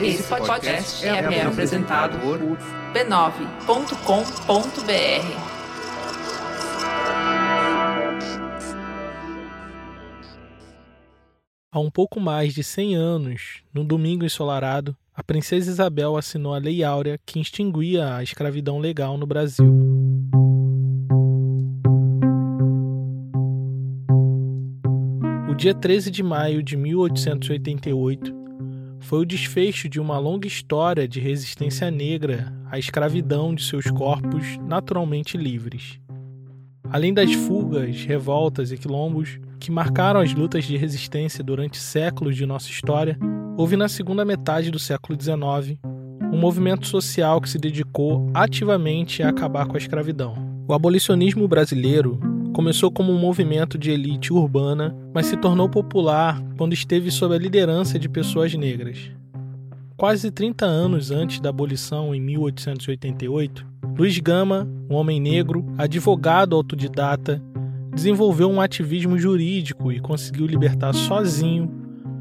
Esse podcast é, é apresentado por b9.com.br. Há um pouco mais de 100 anos, num domingo ensolarado, a princesa Isabel assinou a Lei Áurea que extinguia a escravidão legal no Brasil. O dia 13 de maio de 1888 foi o desfecho de uma longa história de resistência negra à escravidão de seus corpos naturalmente livres. Além das fugas, revoltas e quilombos que marcaram as lutas de resistência durante séculos de nossa história, houve na segunda metade do século XIX um movimento social que se dedicou ativamente a acabar com a escravidão. O abolicionismo brasileiro começou como um movimento de elite urbana, mas se tornou popular quando esteve sob a liderança de pessoas negras. Quase 30 anos antes da abolição, em 1888, Luiz Gama, um homem negro, advogado autodidata, desenvolveu um ativismo jurídico e conseguiu libertar sozinho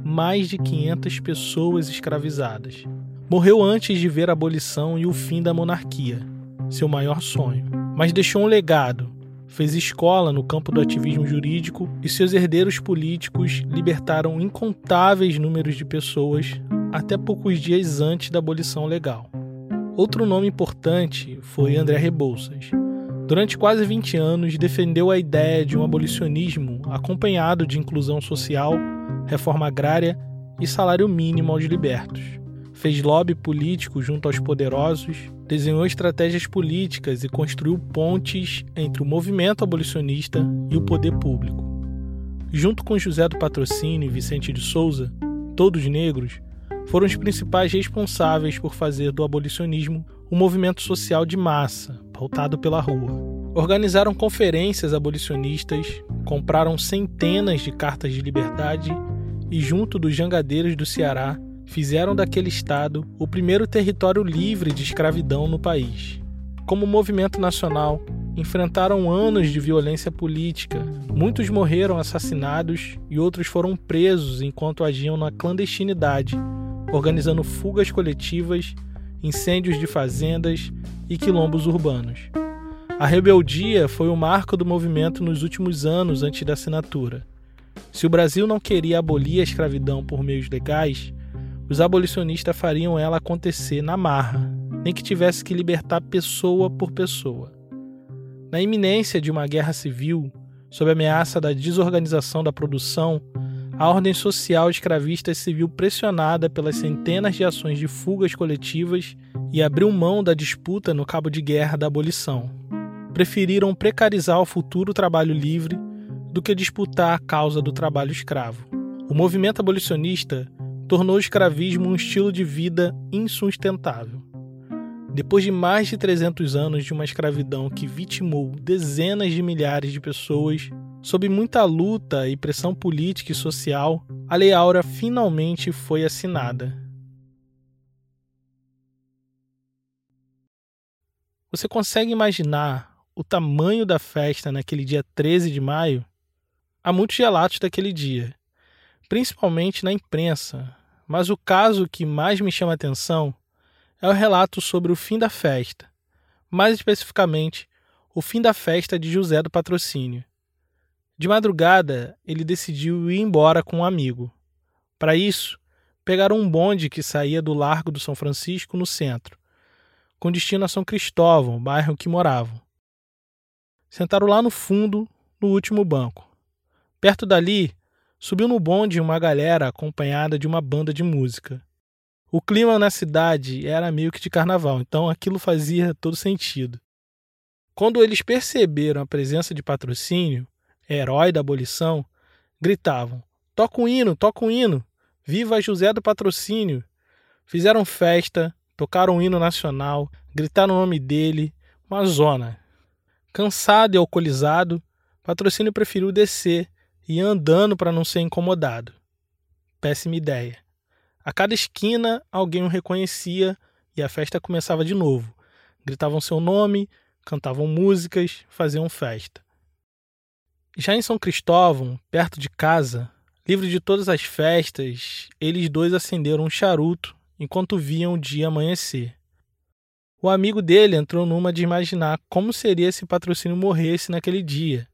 mais de 500 pessoas escravizadas. Morreu antes de ver a abolição e o fim da monarquia, seu maior sonho, mas deixou um legado. Fez escola no campo do ativismo jurídico e seus herdeiros políticos libertaram incontáveis números de pessoas até poucos dias antes da abolição legal. Outro nome importante foi André Rebouças. Durante quase 20 anos, defendeu a ideia de um abolicionismo acompanhado de inclusão social, reforma agrária e salário mínimo aos libertos. Fez lobby político junto aos poderosos, desenhou estratégias políticas e construiu pontes entre o movimento abolicionista e o poder público. Junto com José do Patrocínio e Vicente de Souza, todos negros, foram os principais responsáveis por fazer do abolicionismo um movimento social de massa, pautado pela rua. Organizaram conferências abolicionistas, compraram centenas de cartas de liberdade e, junto dos jangadeiros do Ceará, fizeram daquele estado o primeiro território livre de escravidão no país. Como movimento nacional, enfrentaram anos de violência política. Muitos morreram assassinados e outros foram presos enquanto agiam na clandestinidade, organizando fugas coletivas, incêndios de fazendas e quilombos urbanos. A rebeldia foi o marco do movimento nos últimos anos antes da assinatura. Se o Brasil não queria abolir a escravidão por meios legais, os abolicionistas fariam ela acontecer na marra, nem que tivesse que libertar pessoa por pessoa. Na iminência de uma guerra civil, sob a ameaça da desorganização da produção, a ordem social escravista se viu pressionada pelas centenas de ações de fugas coletivas e abriu mão da disputa no cabo de guerra da abolição. Preferiram precarizar o futuro trabalho livre do que disputar a causa do trabalho escravo. O movimento abolicionista tornou o escravismo um estilo de vida insustentável. Depois de mais de 300 anos de uma escravidão que vitimou dezenas de milhares de pessoas, Sob muita luta e pressão política e social, a Lei Áurea finalmente foi assinada. Você consegue imaginar o tamanho da festa naquele dia 13 de maio? Há muitos relatos daquele dia, principalmente na imprensa, mas o caso que mais me chama a atenção é o relato sobre o fim da festa, mais especificamente, o fim da festa de José do Patrocínio. De madrugada, ele decidiu ir embora com um amigo. Para isso, pegaram um bonde que saía do Largo do São Francisco, no centro, com destino a São Cristóvão, bairro que moravam. Sentaram lá no fundo, no último banco. Perto dali, subiu no bonde uma galera acompanhada de uma banda de música. O clima na cidade era meio que de carnaval, então aquilo fazia todo sentido. Quando eles perceberam a presença de patrocínio, herói da abolição, gritavam: Toca o hino, toca o hino! Viva José do Patrocínio! Fizeram festa, tocaram o hino nacional, gritaram o nome dele, uma zona. Cansado e alcoolizado, Patrocínio preferiu descer ir andando para não ser incomodado. Péssima ideia. A cada esquina alguém o reconhecia e a festa começava de novo. Gritavam seu nome, cantavam músicas, faziam festa. Já em São Cristóvão, perto de casa, livre de todas as festas, eles dois acenderam um charuto enquanto viam o dia amanhecer. O amigo dele entrou numa de imaginar como seria se patrocínio morresse naquele dia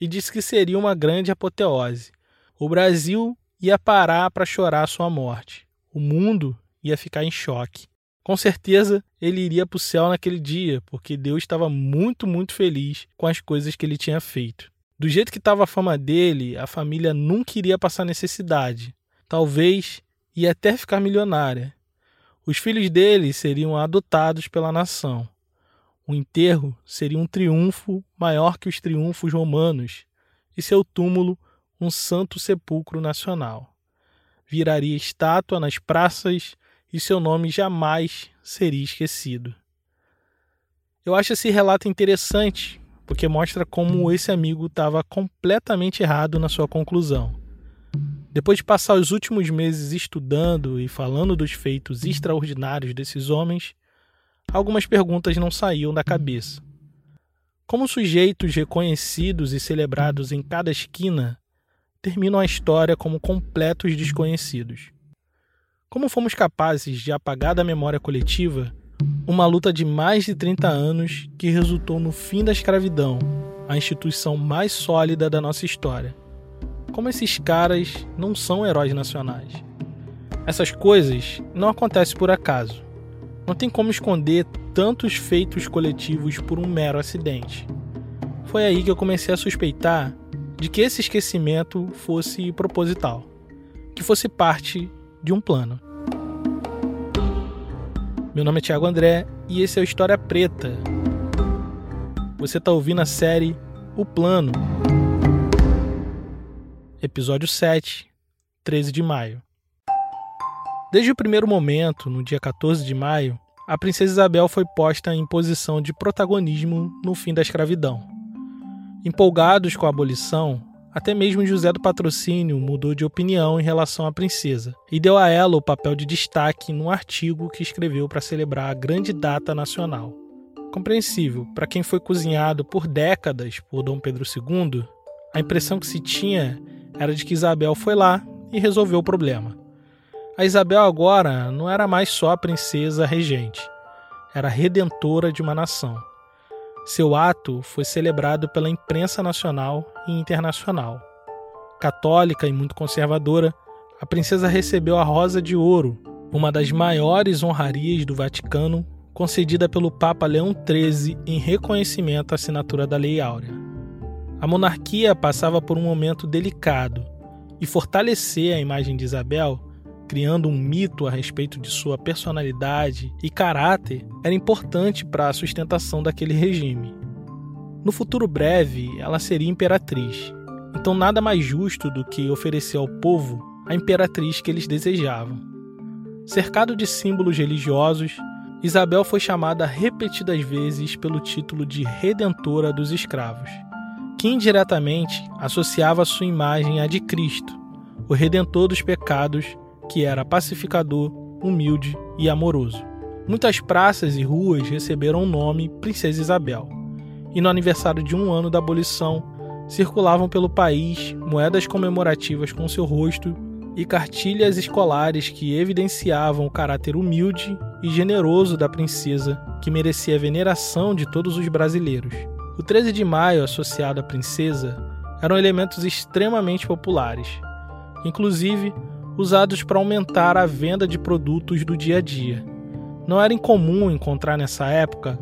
e disse que seria uma grande apoteose. O Brasil ia parar para chorar sua morte. O mundo ia ficar em choque. Com certeza ele iria para o céu naquele dia, porque Deus estava muito, muito feliz com as coisas que ele tinha feito. Do jeito que estava a fama dele, a família nunca iria passar necessidade. Talvez ia até ficar milionária. Os filhos dele seriam adotados pela nação. O enterro seria um triunfo maior que os triunfos romanos, e seu túmulo um santo sepulcro nacional. Viraria estátua nas praças e seu nome jamais seria esquecido. Eu acho esse relato interessante porque mostra como esse amigo estava completamente errado na sua conclusão. Depois de passar os últimos meses estudando e falando dos feitos extraordinários desses homens, algumas perguntas não saíam da cabeça. Como sujeitos reconhecidos e celebrados em cada esquina, terminam a história como completos desconhecidos. Como fomos capazes de apagar da memória coletiva uma luta de mais de 30 anos que resultou no fim da escravidão, a instituição mais sólida da nossa história? Como esses caras não são heróis nacionais? Essas coisas não acontecem por acaso. Não tem como esconder tantos feitos coletivos por um mero acidente. Foi aí que eu comecei a suspeitar de que esse esquecimento fosse proposital, que fosse parte de um plano. Meu nome é Thiago André e esse é o História Preta. Você está ouvindo a série O Plano, episódio 7, 13 de maio. Desde o primeiro momento, no dia 14 de maio, a princesa Isabel foi posta em posição de protagonismo no fim da escravidão. Empolgados com a abolição, até mesmo José do Patrocínio mudou de opinião em relação à princesa e deu a ela o papel de destaque num artigo que escreveu para celebrar a grande data nacional. Compreensível, para quem foi cozinhado por décadas por Dom Pedro II, a impressão que se tinha era de que Isabel foi lá e resolveu o problema. A Isabel agora não era mais só a princesa regente, era redentora de uma nação. Seu ato foi celebrado pela imprensa nacional e internacional. Católica e muito conservadora, a princesa recebeu a Rosa de Ouro, uma das maiores honrarias do Vaticano, concedida pelo Papa Leão XIII em reconhecimento à assinatura da Lei Áurea. A monarquia passava por um momento delicado e fortalecer a imagem de Isabel criando um mito a respeito de sua personalidade e caráter, era importante para a sustentação daquele regime. No futuro breve, ela seria imperatriz, então nada mais justo do que oferecer ao povo a imperatriz que eles desejavam. Cercado de símbolos religiosos, Isabel foi chamada repetidas vezes pelo título de Redentora dos Escravos, que indiretamente associava sua imagem à de Cristo, o Redentor dos pecados que era pacificador, humilde e amoroso. Muitas praças e ruas receberam o nome Princesa Isabel. E no aniversário de um ano da abolição, circulavam pelo país moedas comemorativas com seu rosto e cartilhas escolares que evidenciavam o caráter humilde e generoso da princesa, que merecia a veneração de todos os brasileiros. O 13 de maio, associado à princesa, eram elementos extremamente populares. Inclusive, usados para aumentar a venda de produtos do dia a dia. Não era incomum encontrar nessa época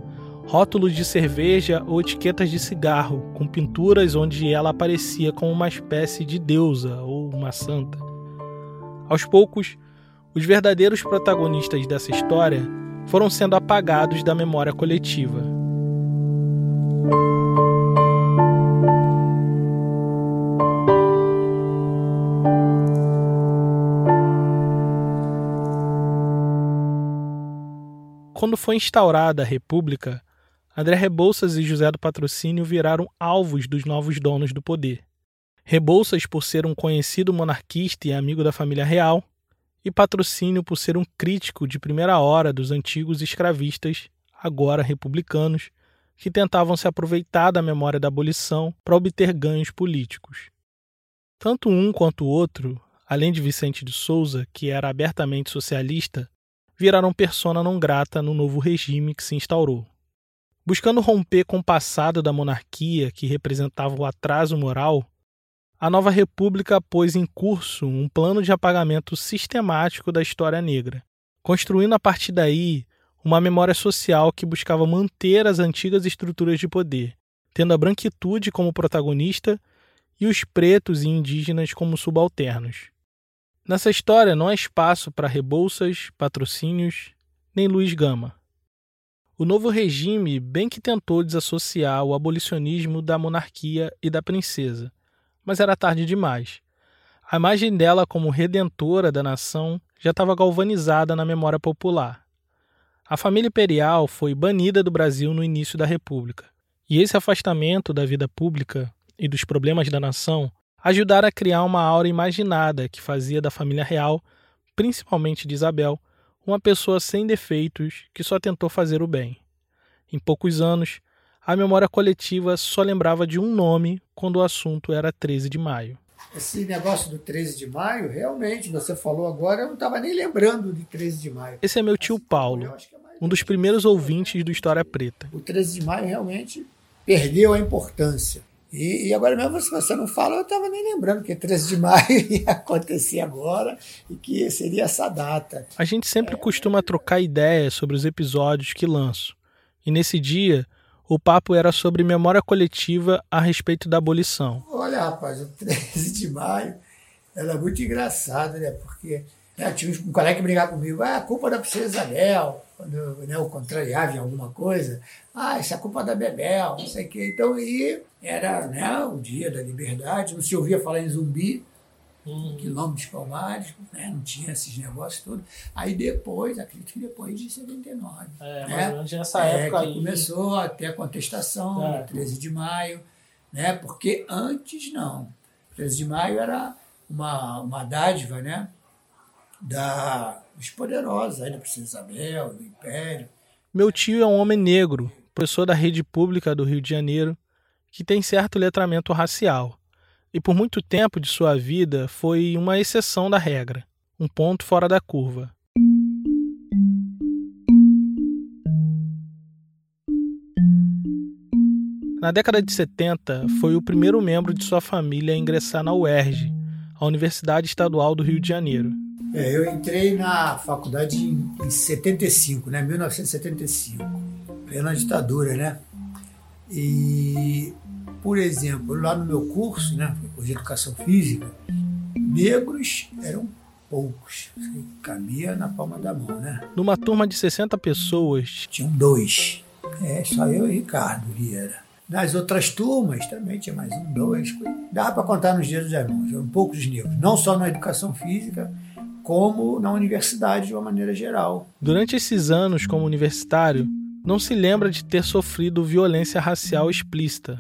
rótulos de cerveja ou etiquetas de cigarro com pinturas onde ela aparecia como uma espécie de deusa ou uma santa. Aos poucos, os verdadeiros protagonistas dessa história foram sendo apagados da memória coletiva. Quando foi instaurada a República, André Rebouças e José do Patrocínio viraram alvos dos novos donos do poder. Rebouças por ser um conhecido monarquista e amigo da família real, e Patrocínio por ser um crítico de primeira hora dos antigos escravistas, agora republicanos, que tentavam se aproveitar da memória da abolição para obter ganhos políticos. Tanto um quanto o outro, além de Vicente de Souza, que era abertamente socialista, viraram persona não grata no novo regime que se instaurou. Buscando romper com o passado da monarquia, que representava o atraso moral, a nova república pôs em curso um plano de apagamento sistemático da história negra, construindo a partir daí uma memória social que buscava manter as antigas estruturas de poder, tendo a branquitude como protagonista e os pretos e indígenas como subalternos. Nessa história não há espaço para rebolsas, patrocínios, nem Luiz Gama. O novo regime bem que tentou desassociar o abolicionismo da monarquia e da princesa, mas era tarde demais. A imagem dela como redentora da nação já estava galvanizada na memória popular. A família imperial foi banida do Brasil no início da República, e esse afastamento da vida pública e dos problemas da nação ajudaram a criar uma aura imaginada que fazia da família real, principalmente de Isabel, uma pessoa sem defeitos que só tentou fazer o bem. Em poucos anos, a memória coletiva só lembrava de um nome quando o assunto era 13 de maio. Esse negócio do 13 de maio, realmente, você falou agora, eu não estava nem lembrando de 13 de maio. Esse é meu tio Paulo, é um dos primeiros ouvintes do História Preta. O 13 de maio realmente perdeu a importância. E, e, agora mesmo, se você não fala, eu estava nem lembrando que 13 de maio ia acontecer agora e que seria essa data. A gente sempre é, costuma trocar ideias sobre os episódios que lanço. E nesse dia, o papo era sobre memória coletiva a respeito da abolição. Olha, rapaz, o 13 de maio era muito engraçado, né? Porque né, tinha um colega que brigava comigo, ah, a culpa da princesa Isabel, quando né, eu contrariava em alguma coisa, ah, isso é culpa da Bebel, não sei o quê. Então, aí era né, o dia da liberdade, não se ouvia falar em zumbi, uhum. quilômetros palmares, né? não tinha esses negócios todos. Aí depois, acredito que depois de 79. É, né? menos nessa é, época aí. Começou a ter a contestação, é. 13 de maio, né? porque antes não. 13 de maio era uma, uma dádiva né? da, dos poderosos, aí da Isabel, do Império. Meu tio é um homem negro, professor da rede pública do Rio de Janeiro, que tem certo letramento racial e por muito tempo de sua vida foi uma exceção da regra, um ponto fora da curva. Na década de 70, foi o primeiro membro de sua família a ingressar na UERJ, a Universidade Estadual do Rio de Janeiro. É, eu entrei na faculdade em 75, né, 1975, plena ditadura, né? E por exemplo, lá no meu curso, né, de educação física, negros eram poucos, cabia na palma da mão, né? Numa turma de 60 pessoas, tinham dois. É, só eu e Ricardo Vieira. Nas outras turmas também tinha mais um, dois. Dá para contar nos dias das mãos, eram poucos negros, não só na educação física, como na universidade de uma maneira geral. Durante esses anos como universitário, não se lembra de ter sofrido violência racial explícita,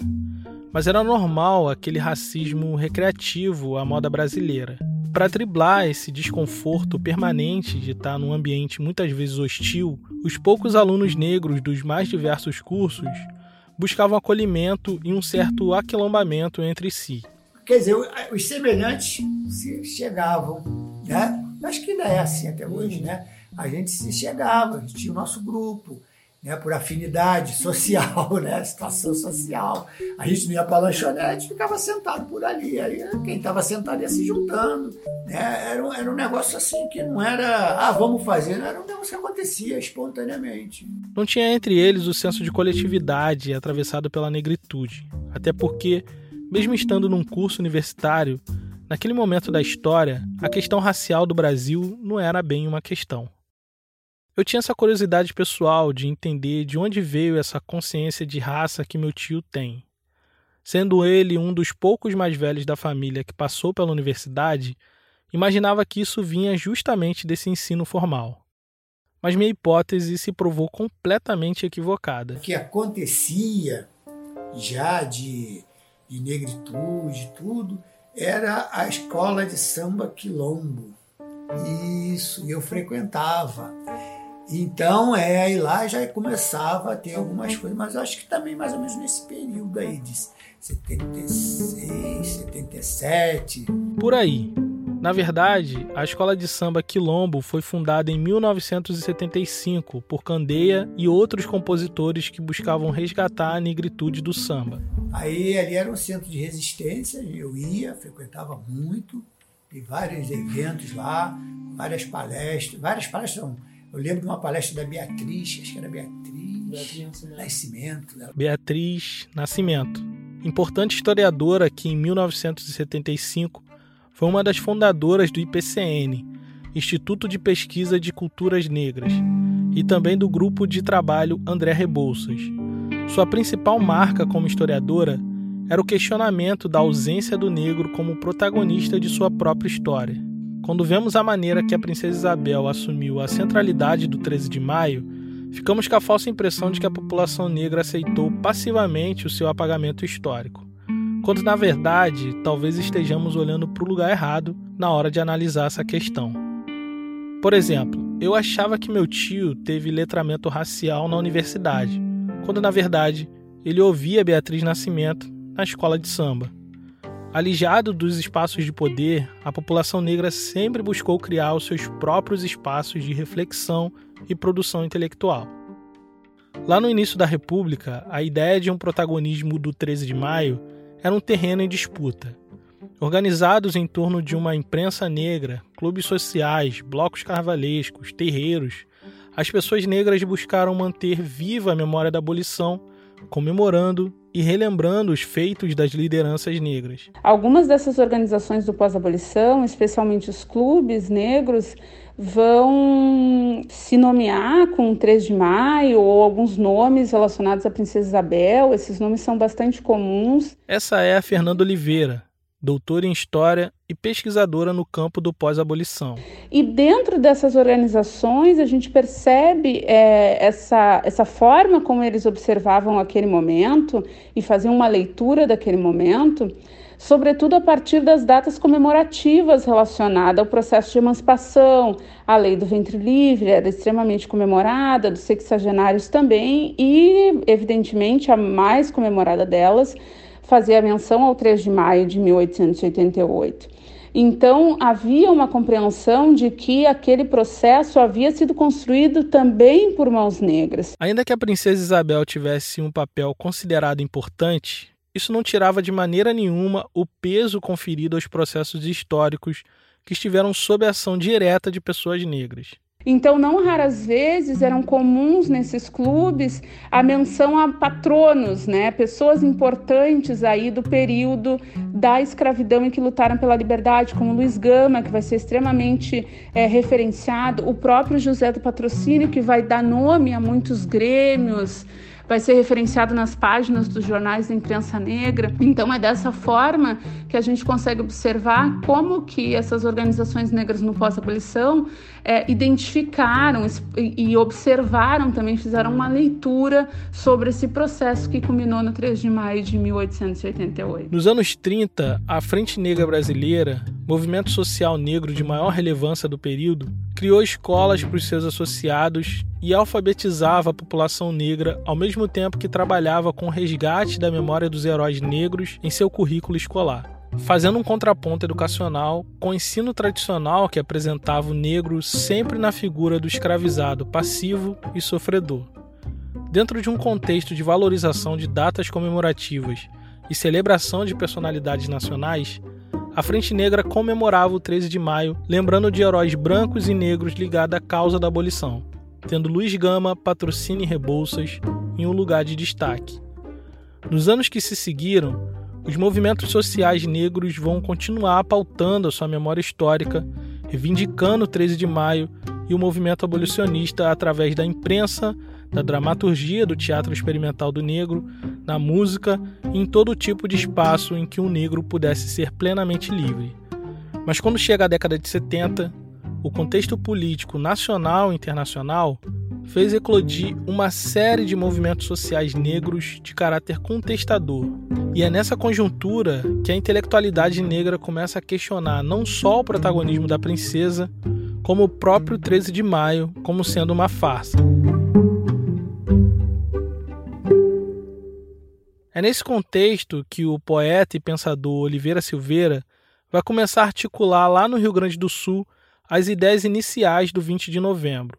mas era normal aquele racismo recreativo à moda brasileira. Para driblar esse desconforto permanente de estar num ambiente muitas vezes hostil, os poucos alunos negros dos mais diversos cursos buscavam acolhimento e um certo aquilombamento entre si. Quer dizer, os semelhantes se chegavam, né? Acho que ainda é assim até hoje, né? A gente se chegava, a gente tinha o nosso grupo, né, por afinidade social, né, situação social. A gente não ia para lanchonete, ficava sentado por ali. Aí quem estava sentado ia se juntando. Né? Era, um, era um negócio assim que não era, ah, vamos fazer, não era um negócio que acontecia espontaneamente. Não tinha entre eles o senso de coletividade atravessado pela negritude. Até porque, mesmo estando num curso universitário, naquele momento da história, a questão racial do Brasil não era bem uma questão. Eu tinha essa curiosidade pessoal de entender de onde veio essa consciência de raça que meu tio tem. Sendo ele um dos poucos mais velhos da família que passou pela universidade, imaginava que isso vinha justamente desse ensino formal. Mas minha hipótese se provou completamente equivocada. O que acontecia já de, de negritude, tudo, era a escola de samba quilombo. Isso, eu frequentava. Então, é, aí lá já começava a ter algumas coisas, mas eu acho que também mais ou menos nesse período aí de 76, 77. Por aí. Na verdade, a escola de samba Quilombo foi fundada em 1975 por Candeia e outros compositores que buscavam resgatar a negritude do samba. Aí ali era um centro de resistência, eu ia, frequentava muito, vi vários eventos lá, várias palestras, várias palestras. Não. Eu lembro de uma palestra da Beatriz, acho que era Beatriz, Beatriz Nascimento. Né? Beatriz Nascimento. Importante historiadora que em 1975 foi uma das fundadoras do IPCN, Instituto de Pesquisa de Culturas Negras, e também do grupo de trabalho André Rebouças. Sua principal marca como historiadora era o questionamento da ausência do negro como protagonista de sua própria história. Quando vemos a maneira que a princesa Isabel assumiu a centralidade do 13 de maio, ficamos com a falsa impressão de que a população negra aceitou passivamente o seu apagamento histórico quando na verdade talvez estejamos olhando para o lugar errado na hora de analisar essa questão. Por exemplo, eu achava que meu tio teve letramento racial na universidade, quando na verdade ele ouvia Beatriz Nascimento na escola de samba. Alijado dos espaços de poder, a população negra sempre buscou criar os seus próprios espaços de reflexão e produção intelectual. Lá no início da República, a ideia de um protagonismo do 13 de maio era um terreno em disputa. Organizados em torno de uma imprensa negra, clubes sociais, blocos carnavalescos, terreiros, as pessoas negras buscaram manter viva a memória da abolição, comemorando e relembrando os feitos das lideranças negras. Algumas dessas organizações do pós-abolição, especialmente os clubes negros, vão se nomear com 3 de maio ou alguns nomes relacionados à Princesa Isabel. Esses nomes são bastante comuns. Essa é a Fernanda Oliveira, doutora em História e pesquisadora no campo do pós-abolição. E dentro dessas organizações a gente percebe é, essa, essa forma como eles observavam aquele momento e faziam uma leitura daquele momento sobretudo a partir das datas comemorativas relacionadas ao processo de emancipação. A lei do ventre livre era extremamente comemorada, dos sexagenários também, e, evidentemente, a mais comemorada delas fazia menção ao 3 de maio de 1888. Então, havia uma compreensão de que aquele processo havia sido construído também por mãos negras. Ainda que a princesa Isabel tivesse um papel considerado importante, isso não tirava de maneira nenhuma o peso conferido aos processos históricos que estiveram sob a ação direta de pessoas negras. Então, não raras vezes eram comuns nesses clubes a menção a patronos, né? pessoas importantes aí do período da escravidão em que lutaram pela liberdade, como Luiz Gama, que vai ser extremamente é, referenciado, o próprio José do Patrocínio, que vai dar nome a muitos grêmios vai ser referenciado nas páginas dos jornais da imprensa negra. Então é dessa forma que a gente consegue observar como que essas organizações negras no pós-abolição é, identificaram e observaram também, fizeram uma leitura sobre esse processo que culminou no 3 de maio de 1888. Nos anos 30, a Frente Negra Brasileira, movimento social negro de maior relevância do período, criou escolas para os seus associados e alfabetizava a população negra ao mesmo tempo que trabalhava com o resgate da memória dos heróis negros em seu currículo escolar fazendo um contraponto educacional com o ensino tradicional que apresentava o negro sempre na figura do escravizado passivo e sofredor. Dentro de um contexto de valorização de datas comemorativas e celebração de personalidades nacionais, a Frente Negra comemorava o 13 de maio, lembrando de heróis brancos e negros ligados à causa da abolição, tendo Luiz Gama, Patrocínio e Rebouças em um lugar de destaque. Nos anos que se seguiram, os movimentos sociais negros vão continuar pautando a sua memória histórica, reivindicando o 13 de maio e o movimento abolicionista através da imprensa, da dramaturgia do teatro experimental do negro, na música e em todo tipo de espaço em que um negro pudesse ser plenamente livre. Mas quando chega a década de 70, o contexto político nacional e internacional fez eclodir uma série de movimentos sociais negros de caráter contestador. E é nessa conjuntura que a intelectualidade negra começa a questionar não só o protagonismo da princesa, como o próprio 13 de maio como sendo uma farsa. É nesse contexto que o poeta e pensador Oliveira Silveira vai começar a articular lá no Rio Grande do Sul as ideias iniciais do 20 de novembro.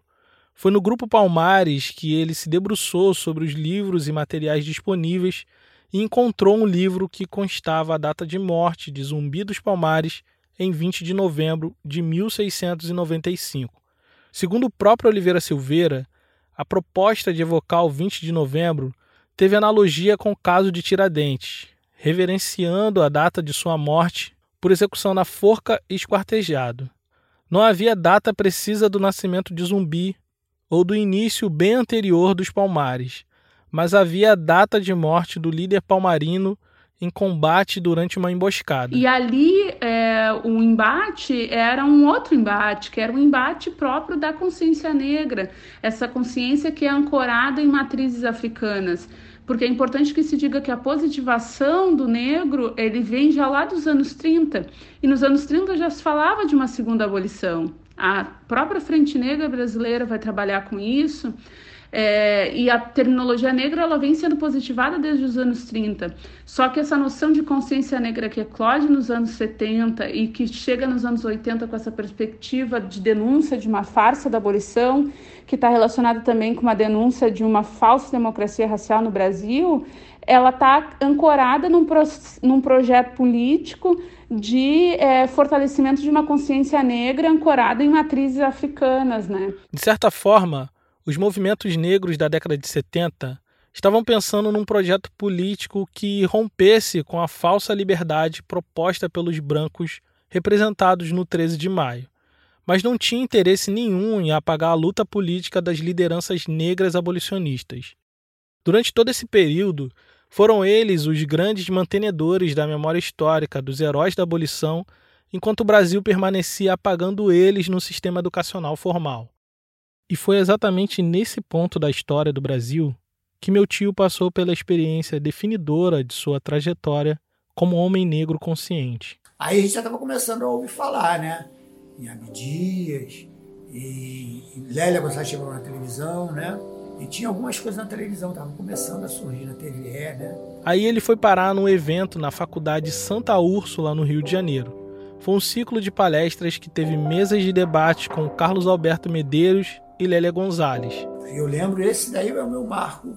Foi no Grupo Palmares que ele se debruçou sobre os livros e materiais disponíveis e encontrou um livro que constava a data de morte de Zumbi dos Palmares em 20 de novembro de 1695. Segundo o próprio Oliveira Silveira, a proposta de evocar o 20 de novembro teve analogia com o caso de Tiradentes, reverenciando a data de sua morte por execução na forca e esquartejado. Não havia data precisa do nascimento de Zumbi ou do início bem anterior dos Palmares, mas havia a data de morte do líder palmarino em combate durante uma emboscada. E ali é, o embate era um outro embate, que era um embate próprio da consciência negra, essa consciência que é ancorada em matrizes africanas. Porque é importante que se diga que a positivação do negro ele vem já lá dos anos 30. E nos anos 30 já se falava de uma segunda abolição. A própria Frente Negra brasileira vai trabalhar com isso. É, e a terminologia negra ela vem sendo positivada desde os anos 30. Só que essa noção de consciência negra que eclode nos anos 70 e que chega nos anos 80 com essa perspectiva de denúncia de uma farsa da abolição, que está relacionada também com uma denúncia de uma falsa democracia racial no Brasil, ela está ancorada num, pro, num projeto político de é, fortalecimento de uma consciência negra ancorada em matrizes africanas, né? De certa forma, os movimentos negros da década de 70 estavam pensando num projeto político que rompesse com a falsa liberdade proposta pelos brancos representados no 13 de maio, mas não tinha interesse nenhum em apagar a luta política das lideranças negras abolicionistas. Durante todo esse período, foram eles os grandes mantenedores da memória histórica dos heróis da abolição, enquanto o Brasil permanecia apagando eles no sistema educacional formal. E foi exatamente nesse ponto da história do Brasil que meu tio passou pela experiência definidora de sua trajetória como homem negro consciente. Aí a gente já estava começando a ouvir falar, né? Em Abdias, em Lélia Gonçalves na televisão, né? E tinha algumas coisas na televisão, estavam começando a surgir na TVE, né? Aí ele foi parar num evento na Faculdade Santa Úrsula, no Rio de Janeiro. Foi um ciclo de palestras que teve mesas de debate com Carlos Alberto Medeiros e Lélia Gonzalez. Eu lembro, esse daí é o meu marco,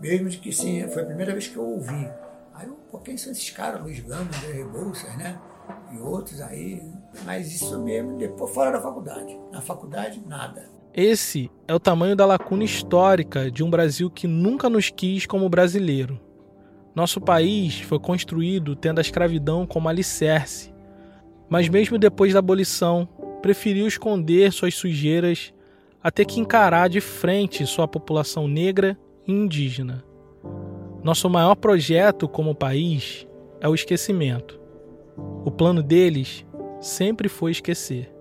mesmo de que sim, foi a primeira vez que eu ouvi. Aí eu, pô, quem são esses caras? Luiz Gama, André Rebouças, né? E outros aí. Mas isso mesmo, depois fora da faculdade. Na faculdade, nada. Esse é o tamanho da lacuna histórica de um Brasil que nunca nos quis como brasileiro. Nosso país foi construído tendo a escravidão como alicerce, mas mesmo depois da abolição, preferiu esconder suas sujeiras a ter que encarar de frente sua população negra e indígena. Nosso maior projeto como país é o esquecimento. O plano deles sempre foi esquecer.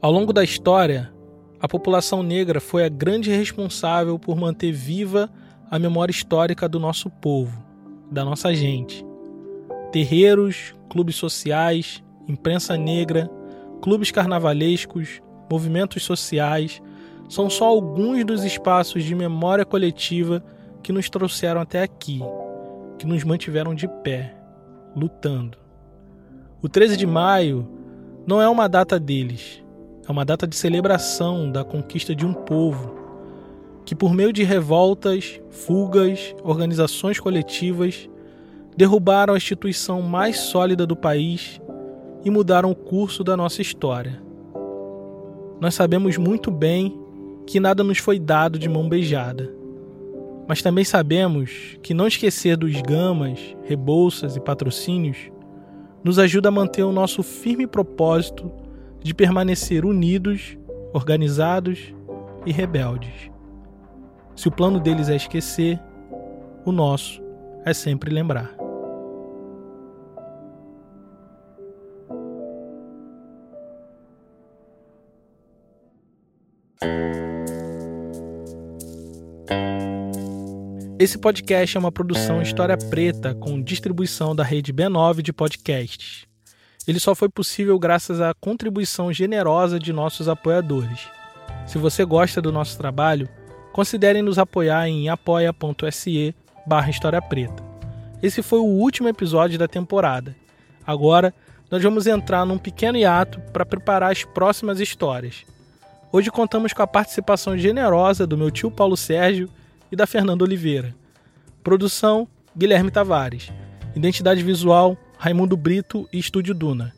Ao longo da história, a população negra foi a grande responsável por manter viva a memória histórica do nosso povo, da nossa gente. Terreiros, clubes sociais, imprensa negra, clubes carnavalescos, movimentos sociais, são só alguns dos espaços de memória coletiva que nos trouxeram até aqui, que nos mantiveram de pé, lutando. O 13 de maio não é uma data deles, é uma data de celebração da conquista de um povo que, por meio de revoltas, fugas, organizações coletivas, derrubaram a instituição mais sólida do país e mudaram o curso da nossa história nós sabemos muito bem que nada nos foi dado de mão beijada. Mas também sabemos que não esquecer dos gamas, rebolsas e patrocínios nos ajuda a manter o nosso firme propósito de permanecer unidos, organizados e rebeldes. Se o plano deles é esquecer, o nosso é sempre lembrar. Esse podcast é uma produção História Preta com distribuição da rede B9 de podcasts. Ele só foi possível graças à contribuição generosa de nossos apoiadores. Se você gosta do nosso trabalho, considere nos apoiar em apoia.se barra História Preta. Esse foi o último episódio da temporada. Agora, nós vamos entrar num pequeno hiato para preparar as próximas histórias. Hoje contamos com a participação generosa do meu tio Paulo Sérgio e da Fernanda Oliveira. Produção: Guilherme Tavares. Identidade visual: Raimundo Brito e Estúdio Duna.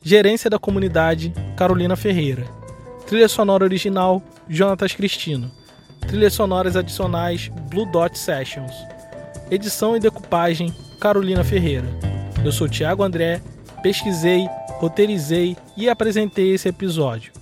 Gerência da comunidade: Carolina Ferreira. Trilha sonora original: Jonatas Cristino. Trilhas sonoras adicionais: Blue Dot Sessions. Edição e decupagem: Carolina Ferreira. Eu sou Tiago André, pesquisei, roteirizei e apresentei esse episódio.